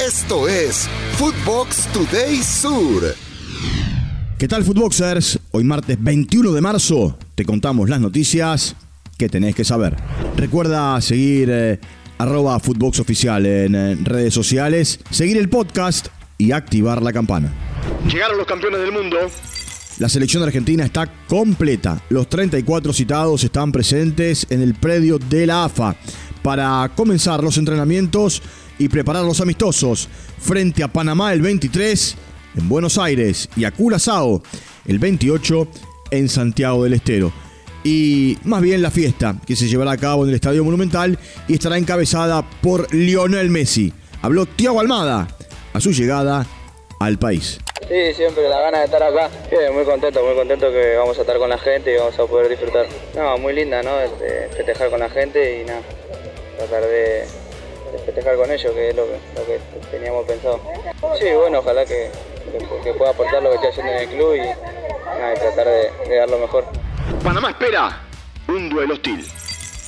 Esto es Footbox Today Sur. ¿Qué tal, Footboxers? Hoy martes 21 de marzo te contamos las noticias que tenés que saber. Recuerda seguir eh, arroba Footbox Oficial en eh, redes sociales, seguir el podcast y activar la campana. Llegaron los campeones del mundo. La selección argentina está completa. Los 34 citados están presentes en el predio de la AFA para comenzar los entrenamientos y preparar los amistosos frente a Panamá el 23 en Buenos Aires y a Curazao el 28 en Santiago del Estero. Y más bien la fiesta que se llevará a cabo en el Estadio Monumental y estará encabezada por Lionel Messi. Habló Tiago Almada a su llegada al país. Sí, siempre la gana de estar acá. muy contento, muy contento que vamos a estar con la gente y vamos a poder disfrutar. No, muy linda, ¿no? festejar con la gente y nada, tratar de, festejar con ellos, que es lo que, teníamos pensado. Sí, bueno, ojalá que, pueda aportar lo que estoy haciendo en el club y, tratar de, dar lo mejor. Panamá espera un duelo hostil.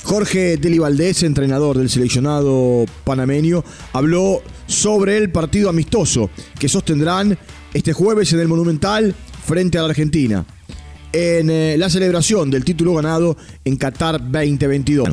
Jorge Deli Valdés, entrenador del seleccionado panameño, habló sobre el partido amistoso que sostendrán este jueves en el Monumental frente a la Argentina en eh, la celebración del título ganado en Qatar 2022.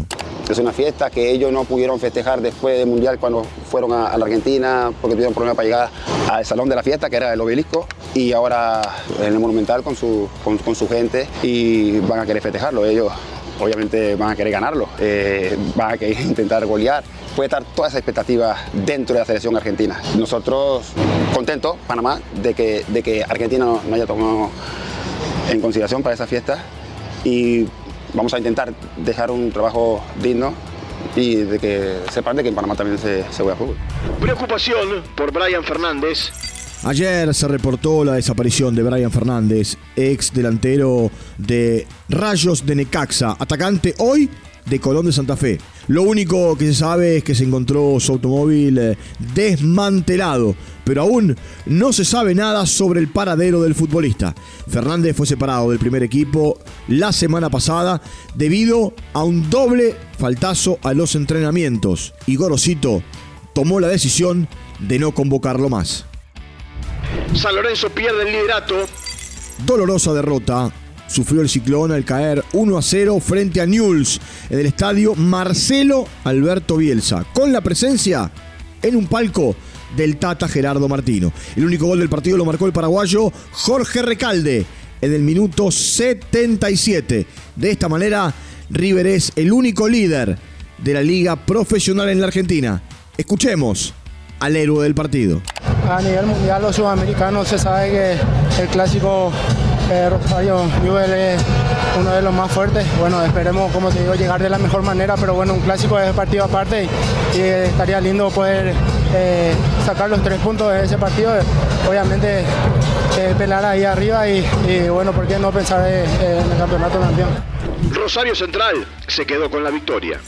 Es una fiesta que ellos no pudieron festejar después del Mundial cuando fueron a, la Argentina porque tuvieron problemas para llegar al salón de la fiesta, que era el obelisco, y ahora en el Monumental con su, con, su gente y van a querer festejarlo. Ellos obviamente van a querer ganarlo, eh, van a querer intentar golear. Puede estar toda esa expectativa dentro de la selección argentina. Nosotros contentos, Panamá, de que, de que Argentina no, no haya tomado en consideración para esa fiesta y vamos a intentar dejar un trabajo digno y de que sepan de que en Panamá también se, se juega fútbol. Preocupación por Brian Fernández. Ayer se reportó la desaparición de Brian Fernández, ex delantero de Rayos de Necaxa, atacante hoy de Colón de Santa Fe. Lo único que se sabe es que se encontró su automóvil eh, desmantelado, pero aún no se sabe nada sobre el paradero del futbolista. Fernández fue separado del primer equipo la semana pasada debido a un doble faltazo a los entrenamientos y Gorosito tomó la decisión de no convocarlo más. San Lorenzo pierde el liderato. Dolorosa derrota sufrió el ciclón al caer 1 a 0 frente a Newell's en el estadio Marcelo Alberto Bielsa, con la presencia en un palco del Tata Gerardo Martino. El único gol del partido lo marcó el paraguayo Jorge Recalde en el minuto 77. De esta manera, River es el único líder de la liga profesional en la Argentina. Escuchemos al héroe del partido. A nivel mundial, los sudamericanos se sabe que el clásico eh, Rosario Newell es uno de los más fuertes. Bueno, esperemos, como te digo, llegar de la mejor manera, pero bueno, un clásico es partido aparte y, estaría lindo poder eh, sacar los tres puntos de ese partido. Obviamente, eh, pelar ahí arriba y, bueno, ¿por qué no pensar en el campeonato campeón? Rosario Central se quedó con la victoria.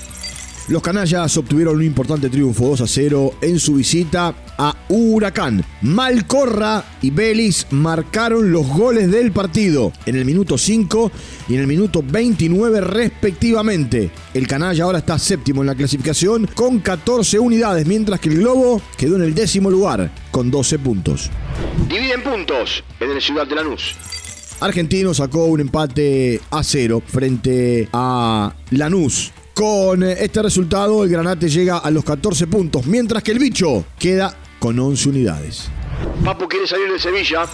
Los canallas obtuvieron un importante triunfo 2 a 0 en su visita a Huracán. Malcorra y Vélez marcaron los goles del partido en el minuto 5 y en el minuto 29 respectivamente. El canalla ahora está séptimo en la clasificación con 14 unidades, mientras que el Globo quedó en el décimo lugar con 12 puntos. Dividen puntos en el Ciudad de Lanús. Argentino sacó un empate a cero frente a Lanús con este resultado, el Granate llega a los 14 puntos, mientras que el bicho queda con 11 unidades. Papu quiere salir de Sevilla.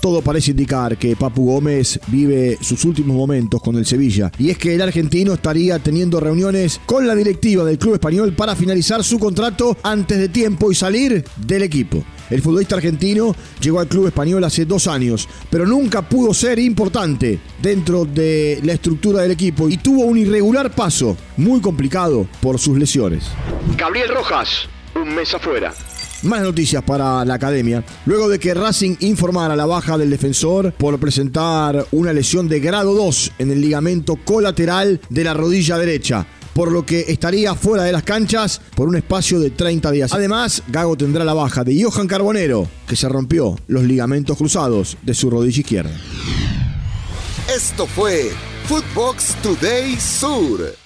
Todo parece indicar que Papu Gómez vive sus últimos momentos con el Sevilla. Y es que el argentino estaría teniendo reuniones con la directiva del club español para finalizar su contrato antes de tiempo y salir del equipo. El futbolista argentino llegó al club español hace dos años, pero nunca pudo ser importante dentro de la estructura del equipo y tuvo un irregular paso, muy complicado por sus lesiones. Gabriel Rojas, un mes afuera. Más noticias para la academia. Luego de que Racing informara la baja del defensor por presentar una lesión de grado 2 en el ligamento colateral de la rodilla derecha por lo que estaría fuera de las canchas por un espacio de 30 días. Además, Gago tendrá la baja de Johan Carbonero, que se rompió los ligamentos cruzados de su rodilla izquierda. Esto fue Footbox Today Sur.